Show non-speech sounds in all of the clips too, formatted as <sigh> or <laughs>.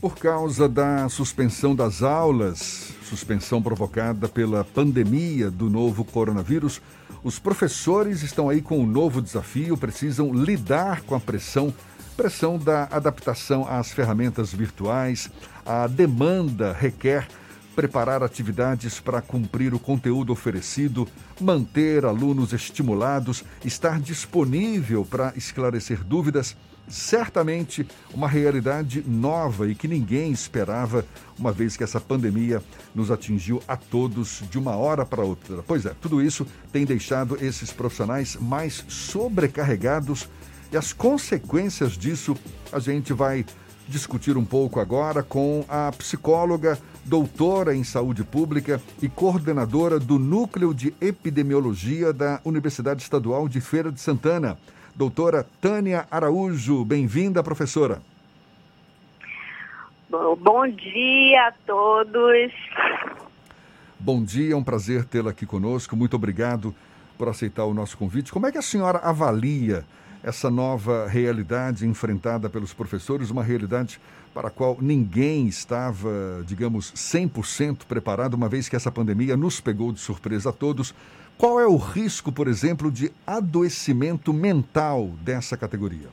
Por causa da suspensão das aulas, suspensão provocada pela pandemia do novo coronavírus, os professores estão aí com um novo desafio, precisam lidar com a pressão, pressão da adaptação às ferramentas virtuais. A demanda requer preparar atividades para cumprir o conteúdo oferecido, manter alunos estimulados, estar disponível para esclarecer dúvidas certamente uma realidade nova e que ninguém esperava, uma vez que essa pandemia nos atingiu a todos de uma hora para outra. Pois é, tudo isso tem deixado esses profissionais mais sobrecarregados e as consequências disso a gente vai discutir um pouco agora com a psicóloga, doutora em saúde pública e coordenadora do Núcleo de Epidemiologia da Universidade Estadual de Feira de Santana. Doutora Tânia Araújo, bem-vinda, professora. Bom dia a todos. Bom dia, é um prazer tê-la aqui conosco. Muito obrigado por aceitar o nosso convite. Como é que a senhora avalia essa nova realidade enfrentada pelos professores, uma realidade para a qual ninguém estava, digamos, 100% preparado, uma vez que essa pandemia nos pegou de surpresa a todos. Qual é o risco, por exemplo, de adoecimento mental dessa categoria?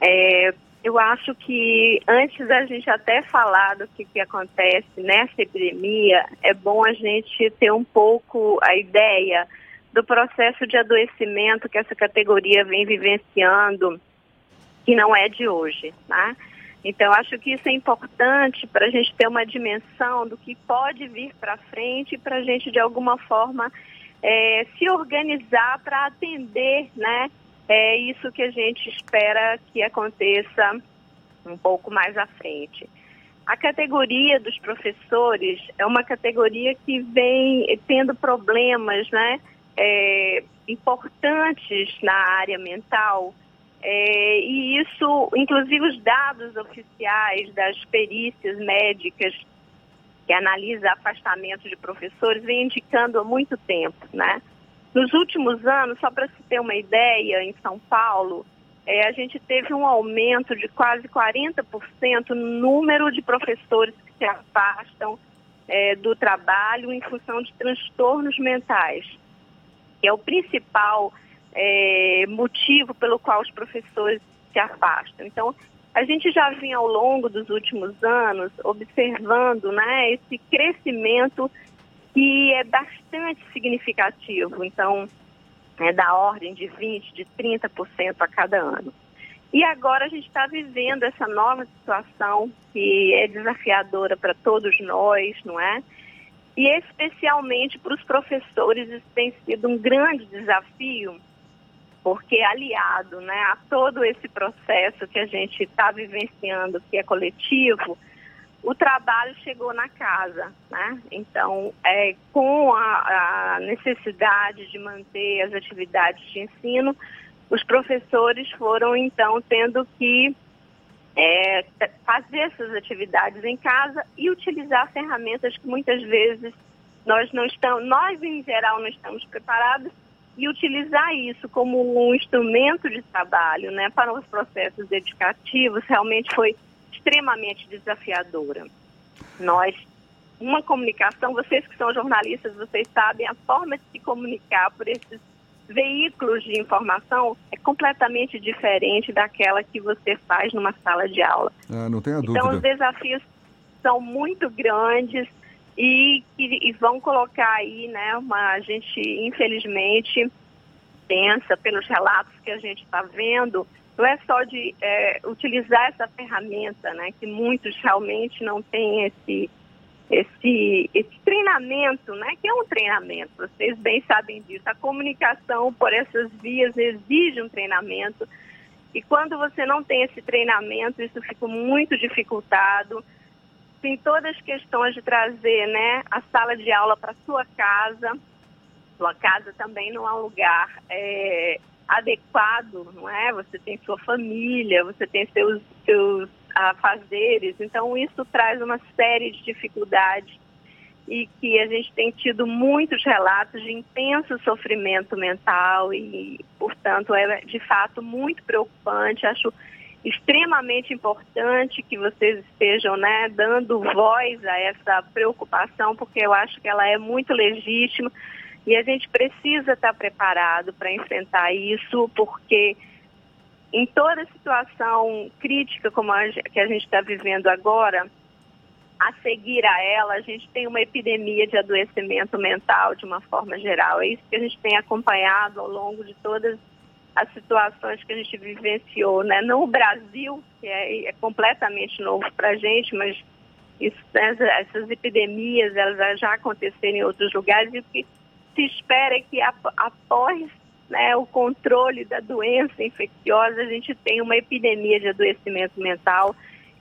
É, eu acho que antes da gente até falar do que, que acontece nessa epidemia, é bom a gente ter um pouco a ideia do processo de adoecimento que essa categoria vem vivenciando, que não é de hoje, né? Então, acho que isso é importante para a gente ter uma dimensão do que pode vir para frente, para a gente, de alguma forma, é, se organizar para atender né, é isso que a gente espera que aconteça um pouco mais à frente. A categoria dos professores é uma categoria que vem tendo problemas né, é, importantes na área mental, é, e isso, inclusive os dados oficiais das perícias médicas que analisa afastamento de professores, vem indicando há muito tempo, né? Nos últimos anos, só para se ter uma ideia, em São Paulo, é, a gente teve um aumento de quase 40% no número de professores que se afastam é, do trabalho em função de transtornos mentais, que é o principal é, motivo pelo qual os professores se afastam. Então, a gente já vinha ao longo dos últimos anos observando né, esse crescimento que é bastante significativo, então é da ordem de 20%, de 30% a cada ano. E agora a gente está vivendo essa nova situação que é desafiadora para todos nós, não é? E especialmente para os professores, isso tem sido um grande desafio, porque aliado né, a todo esse processo que a gente está vivenciando, que é coletivo, o trabalho chegou na casa. Né? Então, é, com a, a necessidade de manter as atividades de ensino, os professores foram então tendo que é, fazer essas atividades em casa e utilizar ferramentas que muitas vezes nós não estamos, nós em geral não estamos preparados e utilizar isso como um instrumento de trabalho né, para os processos educativos realmente foi extremamente desafiadora. Nós, uma comunicação, vocês que são jornalistas, vocês sabem, a forma de se comunicar por esses veículos de informação é completamente diferente daquela que você faz numa sala de aula. Ah, não tenha dúvida. Então, os desafios são muito grandes e, e, e vão colocar aí, né, uma, a gente, infelizmente, pensa pelos relatos que a gente está vendo, não é só de é, utilizar essa ferramenta, né, que muitos realmente não têm esse, esse, esse treinamento, né, que é um treinamento, vocês bem sabem disso. A comunicação por essas vias exige um treinamento, e quando você não tem esse treinamento, isso fica muito dificultado tem todas as questões de trazer né, a sala de aula para sua casa. Sua casa também não é um lugar é, adequado, não é? Você tem sua família, você tem seus, seus afazeres, então isso traz uma série de dificuldades e que a gente tem tido muitos relatos de intenso sofrimento mental e, portanto, é de fato muito preocupante. Acho extremamente importante que vocês estejam né, dando voz a essa preocupação, porque eu acho que ela é muito legítima e a gente precisa estar preparado para enfrentar isso, porque em toda situação crítica como a, que a gente está vivendo agora, a seguir a ela, a gente tem uma epidemia de adoecimento mental de uma forma geral. É isso que a gente tem acompanhado ao longo de todas as situações que a gente vivenciou, né? No Brasil, que é, é completamente novo para a gente, mas isso, né, essas epidemias elas já aconteceram em outros lugares e o que se espera é que após né, o controle da doença infecciosa, a gente tenha uma epidemia de adoecimento mental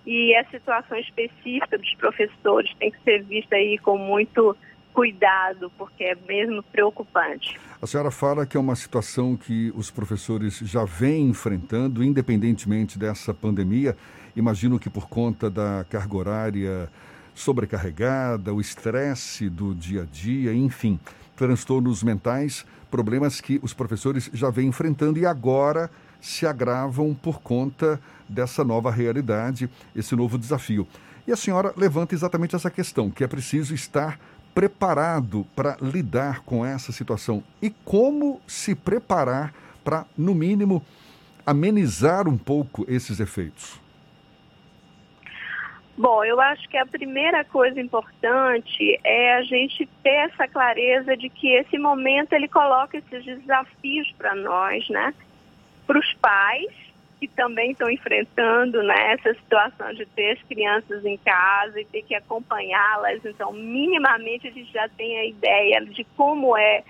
e a situação específica dos professores tem que ser vista aí com muito cuidado, porque é mesmo preocupante. A senhora fala que é uma situação que os professores já vêm enfrentando, independentemente dessa pandemia. Imagino que por conta da carga horária sobrecarregada, o estresse do dia a dia, enfim, transtornos mentais, problemas que os professores já vêm enfrentando e agora se agravam por conta dessa nova realidade, esse novo desafio. E a senhora levanta exatamente essa questão, que é preciso estar preparado para lidar com essa situação e como se preparar para, no mínimo, amenizar um pouco esses efeitos? Bom, eu acho que a primeira coisa importante é a gente ter essa clareza de que esse momento ele coloca esses desafios para nós, né? Para os pais, que também estão enfrentando né, essa situação de ter as crianças em casa e ter que acompanhá-las. Então, minimamente, a gente já tem a ideia de como é,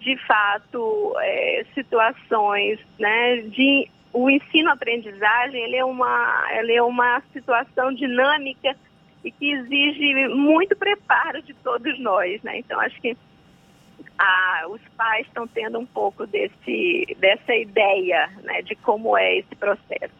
de fato, é, situações né, de o ensino-aprendizagem ele é uma ele é uma situação dinâmica e que exige muito preparo de todos nós, né? Então acho que os pais estão tendo um pouco desse, dessa ideia né, de como é esse processo.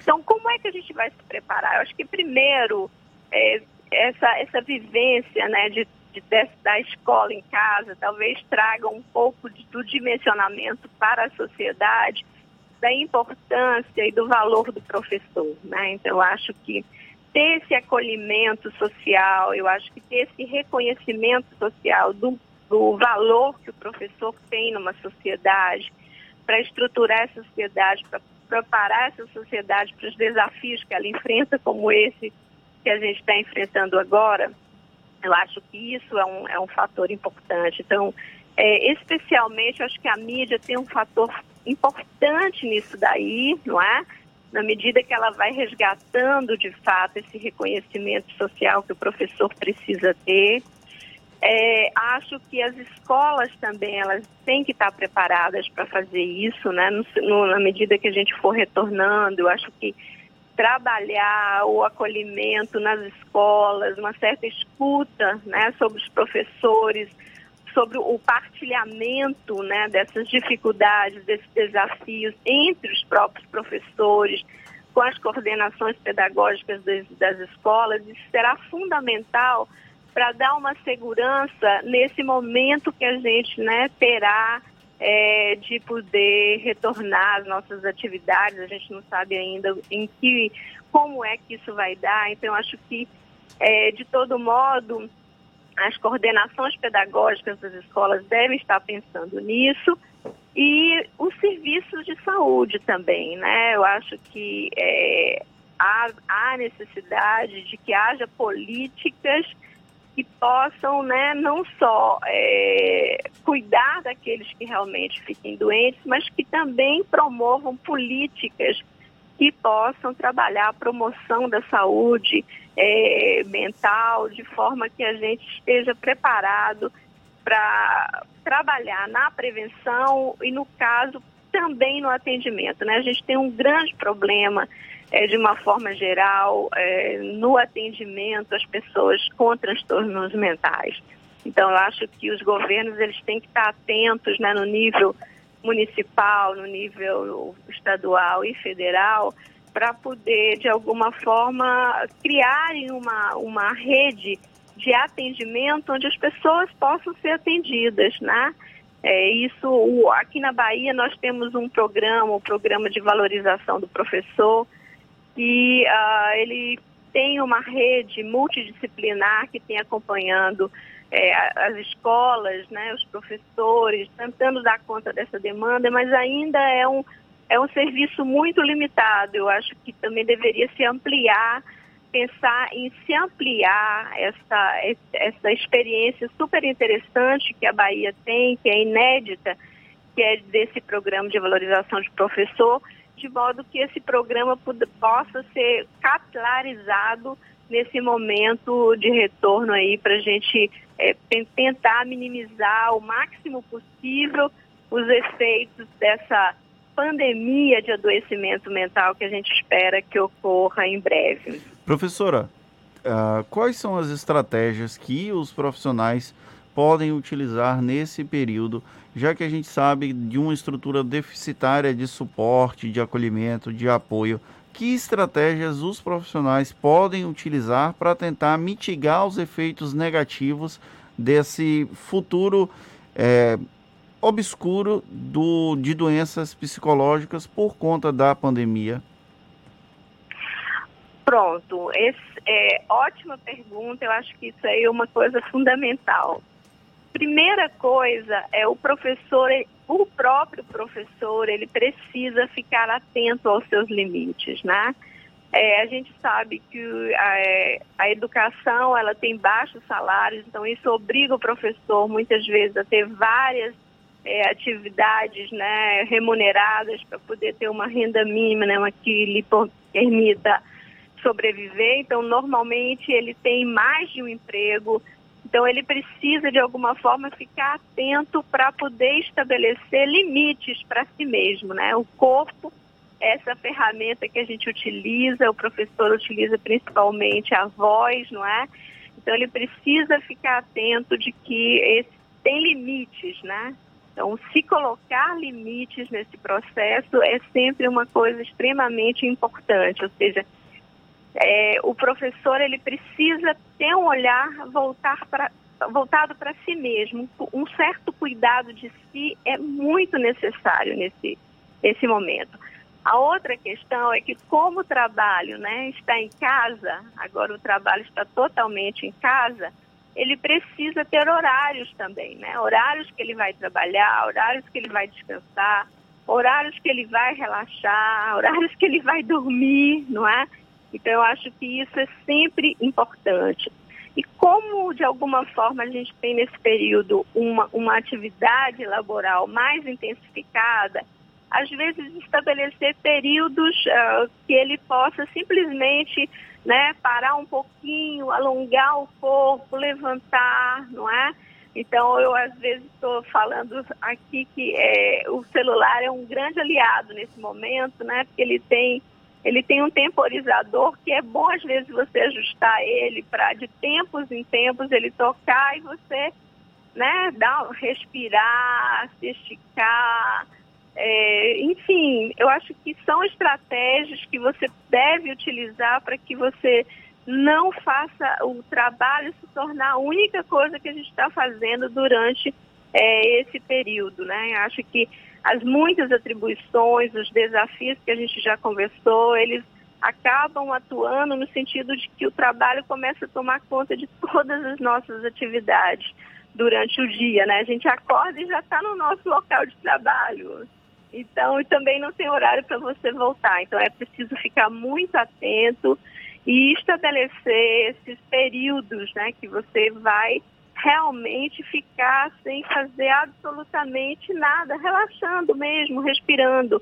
Então, como é que a gente vai se preparar? Eu acho que primeiro é, essa, essa vivência né, de, de, da escola em casa talvez traga um pouco de, do dimensionamento para a sociedade da importância e do valor do professor. Né? Então, eu acho que ter esse acolhimento social, eu acho que ter esse reconhecimento social do do valor que o professor tem numa sociedade, para estruturar essa sociedade, para preparar essa sociedade para os desafios que ela enfrenta, como esse que a gente está enfrentando agora, eu acho que isso é um, é um fator importante. Então, é, especialmente, eu acho que a mídia tem um fator importante nisso daí, não é? Na medida que ela vai resgatando, de fato, esse reconhecimento social que o professor precisa ter. É, acho que as escolas também elas têm que estar preparadas para fazer isso, né? No, no, na medida que a gente for retornando, eu acho que trabalhar o acolhimento nas escolas, uma certa escuta, né, sobre os professores, sobre o partilhamento, né, dessas dificuldades, desses desafios entre os próprios professores, com as coordenações pedagógicas das, das escolas, isso será fundamental para dar uma segurança nesse momento que a gente né, terá é, de poder retornar às nossas atividades. A gente não sabe ainda em que, como é que isso vai dar. Então, acho que, é, de todo modo, as coordenações pedagógicas das escolas devem estar pensando nisso e os serviços de saúde também, né? Eu acho que é, há, há necessidade de que haja políticas que possam né, não só é, cuidar daqueles que realmente fiquem doentes, mas que também promovam políticas que possam trabalhar a promoção da saúde é, mental, de forma que a gente esteja preparado para trabalhar na prevenção e, no caso, também no atendimento. Né? A gente tem um grande problema é, de uma forma geral, é, no atendimento às pessoas com transtornos mentais. Então, eu acho que os governos eles têm que estar atentos né, no nível municipal, no nível estadual e federal, para poder, de alguma forma, criarem uma, uma rede de atendimento onde as pessoas possam ser atendidas, né? É, isso, aqui na Bahia nós temos um programa, o um programa de valorização do professor, que uh, ele tem uma rede multidisciplinar que tem acompanhando é, as escolas, né, os professores, tentando dar conta dessa demanda, mas ainda é um, é um serviço muito limitado. Eu acho que também deveria se ampliar, pensar em se ampliar essa, essa experiência super interessante que a Bahia tem, que é inédita, que é desse programa de valorização de professor, de modo que esse programa possa ser capilarizado nesse momento de retorno aí para a gente é, tentar minimizar o máximo possível os efeitos dessa pandemia de adoecimento mental que a gente espera que ocorra em breve. Professora, uh, quais são as estratégias que os profissionais podem utilizar nesse período, já que a gente sabe de uma estrutura deficitária de suporte, de acolhimento, de apoio? Que estratégias os profissionais podem utilizar para tentar mitigar os efeitos negativos desse futuro é, obscuro do, de doenças psicológicas por conta da pandemia? Pronto, esse, é, ótima pergunta. Eu acho que isso aí é uma coisa fundamental. Primeira coisa é o professor, o próprio professor, ele precisa ficar atento aos seus limites, né? É, a gente sabe que a, é, a, educação ela tem baixos salários, então isso obriga o professor muitas vezes a ter várias é, atividades né, remuneradas para poder ter uma renda mínima, né, uma que lhe permita sobreviver. Então, normalmente ele tem mais de um emprego, então ele precisa de alguma forma ficar atento para poder estabelecer limites para si mesmo, né? O corpo essa ferramenta que a gente utiliza, o professor utiliza principalmente a voz, não é? Então ele precisa ficar atento de que esse, tem limites, né? Então, se colocar limites nesse processo é sempre uma coisa extremamente importante, ou seja, é, o professor ele precisa ter um olhar voltar pra, voltado para si mesmo. Um certo cuidado de si é muito necessário nesse, nesse momento. A outra questão é que como o trabalho né, está em casa, agora o trabalho está totalmente em casa, ele precisa ter horários também, né? Horários que ele vai trabalhar, horários que ele vai descansar, horários que ele vai relaxar, horários que ele vai dormir, não é? Então eu acho que isso é sempre importante. E como de alguma forma a gente tem nesse período uma, uma atividade laboral mais intensificada, às vezes estabelecer períodos uh, que ele possa simplesmente né, parar um pouquinho, alongar o corpo, levantar, não é? Então eu às vezes estou falando aqui que é, o celular é um grande aliado nesse momento, né? Porque ele tem ele tem um temporizador que é bom às vezes você ajustar ele para de tempos em tempos ele tocar e você né, dar, respirar, se esticar, é, enfim, eu acho que são estratégias que você deve utilizar para que você não faça o trabalho se tornar a única coisa que a gente está fazendo durante é, esse período, né? Acho que as muitas atribuições, os desafios que a gente já conversou, eles acabam atuando no sentido de que o trabalho começa a tomar conta de todas as nossas atividades durante o dia, né? A gente acorda e já está no nosso local de trabalho. Então, e também não tem horário para você voltar. Então, é preciso ficar muito atento e estabelecer esses períodos, né, que você vai realmente ficar sem fazer absolutamente nada, relaxando mesmo, respirando.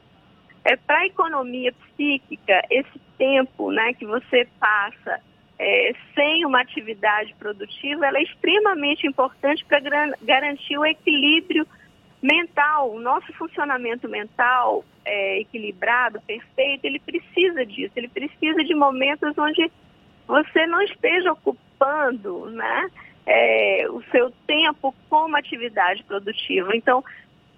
É para a economia psíquica esse tempo, né, que você passa é, sem uma atividade produtiva, ela é extremamente importante para garantir o equilíbrio mental, o nosso funcionamento mental é, equilibrado, perfeito, ele precisa disso, ele precisa de momentos onde você não esteja ocupando né, é, o seu tempo com uma atividade produtiva. Então,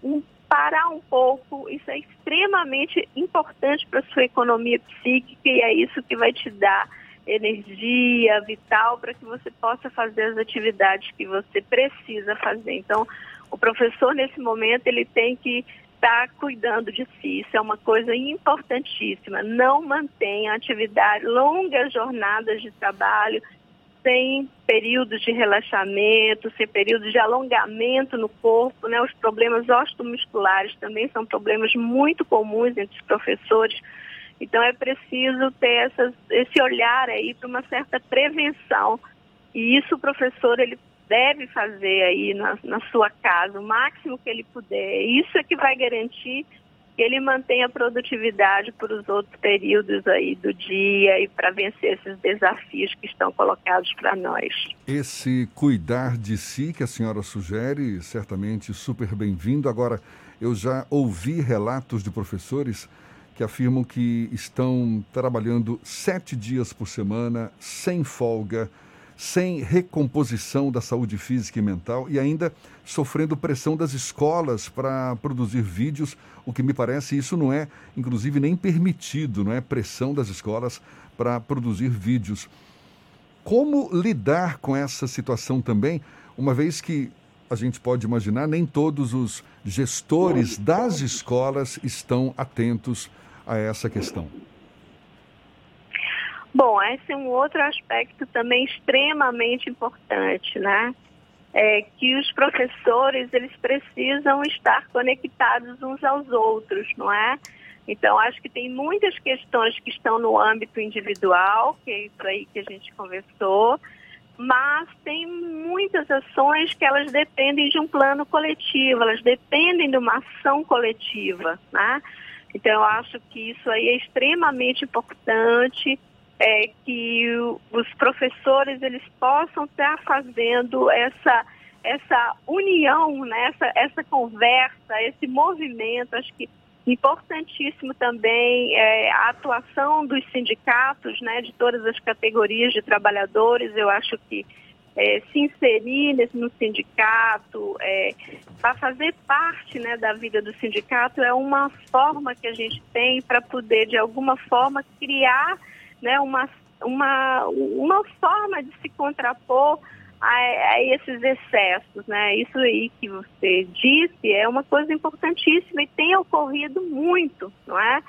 um, parar um pouco, isso é extremamente importante para a sua economia psíquica e é isso que vai te dar energia vital para que você possa fazer as atividades que você precisa fazer. Então, o professor, nesse momento, ele tem que está cuidando de si. Isso é uma coisa importantíssima. Não mantenha atividade, longas jornadas de trabalho, sem períodos de relaxamento, sem períodos de alongamento no corpo. Né? Os problemas osteomusculares também são problemas muito comuns entre os professores. Então é preciso ter essas, esse olhar aí para uma certa prevenção. E isso o professor ele deve fazer aí na, na sua casa, o máximo que ele puder. Isso é que vai garantir ele mantenha a produtividade para os outros períodos aí do dia e para vencer esses desafios que estão colocados para nós. Esse cuidar de si que a senhora sugere, certamente super bem-vindo. Agora, eu já ouvi relatos de professores que afirmam que estão trabalhando sete dias por semana, sem folga, sem recomposição da saúde física e mental e ainda sofrendo pressão das escolas para produzir vídeos, o que me parece isso não é, inclusive, nem permitido, não é pressão das escolas para produzir vídeos. Como lidar com essa situação também, uma vez que a gente pode imaginar, nem todos os gestores das escolas estão atentos a essa questão? Bom, esse é um outro aspecto também extremamente importante, né? É que os professores eles precisam estar conectados uns aos outros, não é? Então, acho que tem muitas questões que estão no âmbito individual, que é isso aí que a gente conversou, mas tem muitas ações que elas dependem de um plano coletivo, elas dependem de uma ação coletiva, né? Então, eu acho que isso aí é extremamente importante é, que os professores eles possam estar fazendo essa essa união, né, essa, essa conversa, esse movimento, acho que importantíssimo também é, a atuação dos sindicatos, né, de todas as categorias de trabalhadores, eu acho que é, se inserir nesse, no sindicato, é, para fazer parte né, da vida do sindicato é uma forma que a gente tem para poder, de alguma forma, criar né, uma, uma, uma forma de se contrapor a, a, esses excessos, né? Isso aí que você disse é uma coisa importantíssima e tem ocorrido muito, não é?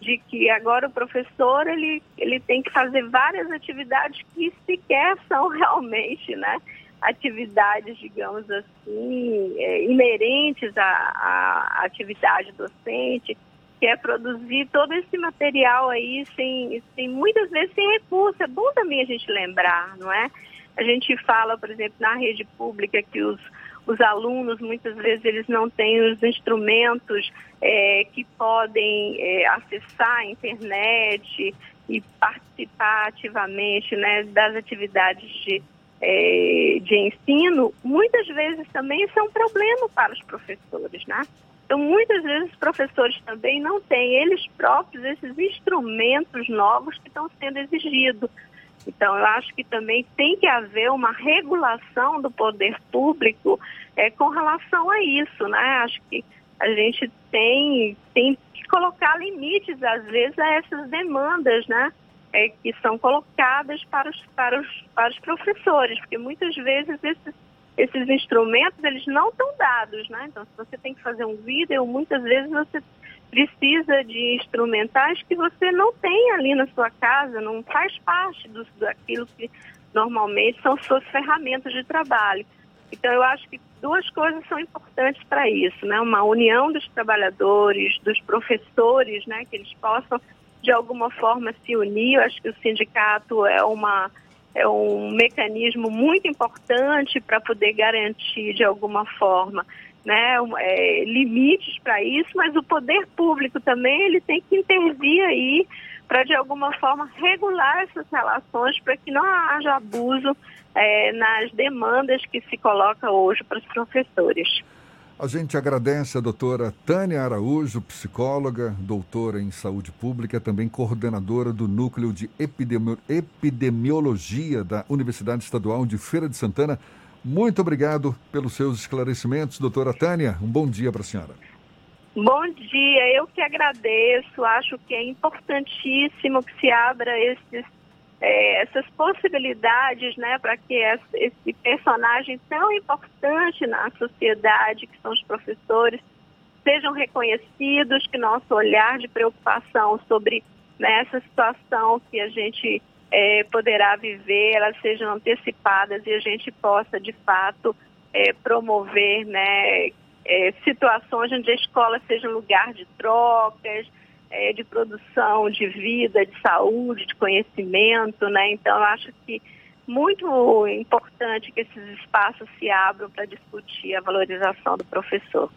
De que agora o professor ele, ele tem que fazer várias atividades que sequer são <laughs> realmente, né? Atividades, digamos assim, é, inerentes à, à atividade docente que é produzir todo esse material aí sem, sem muitas vezes sem recurso. É bom também a gente lembrar, não é? A gente fala, por exemplo, na rede pública que os, os alunos muitas vezes eles não têm os instrumentos é, que podem é, acessar a internet e participar ativamente né, das atividades de, é, de ensino, muitas vezes também isso é um problema para os professores, né? Então, muitas vezes, os professores também não têm eles próprios esses instrumentos novos que estão sendo exigidos. Então, eu acho que também tem que haver uma regulação do poder público é, com relação a isso, né? Acho que a gente tem, tem que colocar limites, às vezes, a essas demandas, né? É, que são colocadas para os, para, os, para os professores, porque muitas vezes esses esses instrumentos eles não estão dados, né? Então, se você tem que fazer um vídeo, muitas vezes você precisa de instrumentais que você não tem ali na sua casa, não faz parte do, daquilo que normalmente são suas ferramentas de trabalho. Então, eu acho que duas coisas são importantes para isso, né? Uma união dos trabalhadores, dos professores, né? Que eles possam, de alguma forma, se unir. Eu acho que o sindicato é uma é um mecanismo muito importante para poder garantir de alguma forma né, é, limites para isso, mas o poder público também ele tem que intervir aí para de alguma forma regular essas relações para que não haja abuso é, nas demandas que se coloca hoje para os professores. A gente agradece a doutora Tânia Araújo, psicóloga, doutora em saúde pública, também coordenadora do Núcleo de Epidemiologia da Universidade Estadual de Feira de Santana. Muito obrigado pelos seus esclarecimentos, doutora Tânia. Um bom dia para a senhora. Bom dia, eu que agradeço. Acho que é importantíssimo que se abra esses é, essas possibilidades né, para que esse personagem tão importante na sociedade, que são os professores, sejam reconhecidos, que nosso olhar de preocupação sobre né, essa situação que a gente é, poderá viver, elas sejam antecipadas e a gente possa, de fato, é, promover né, é, situações onde a escola seja um lugar de trocas, é, de produção de vida, de saúde, de conhecimento. Né? Então, eu acho que muito importante que esses espaços se abram para discutir a valorização do professor.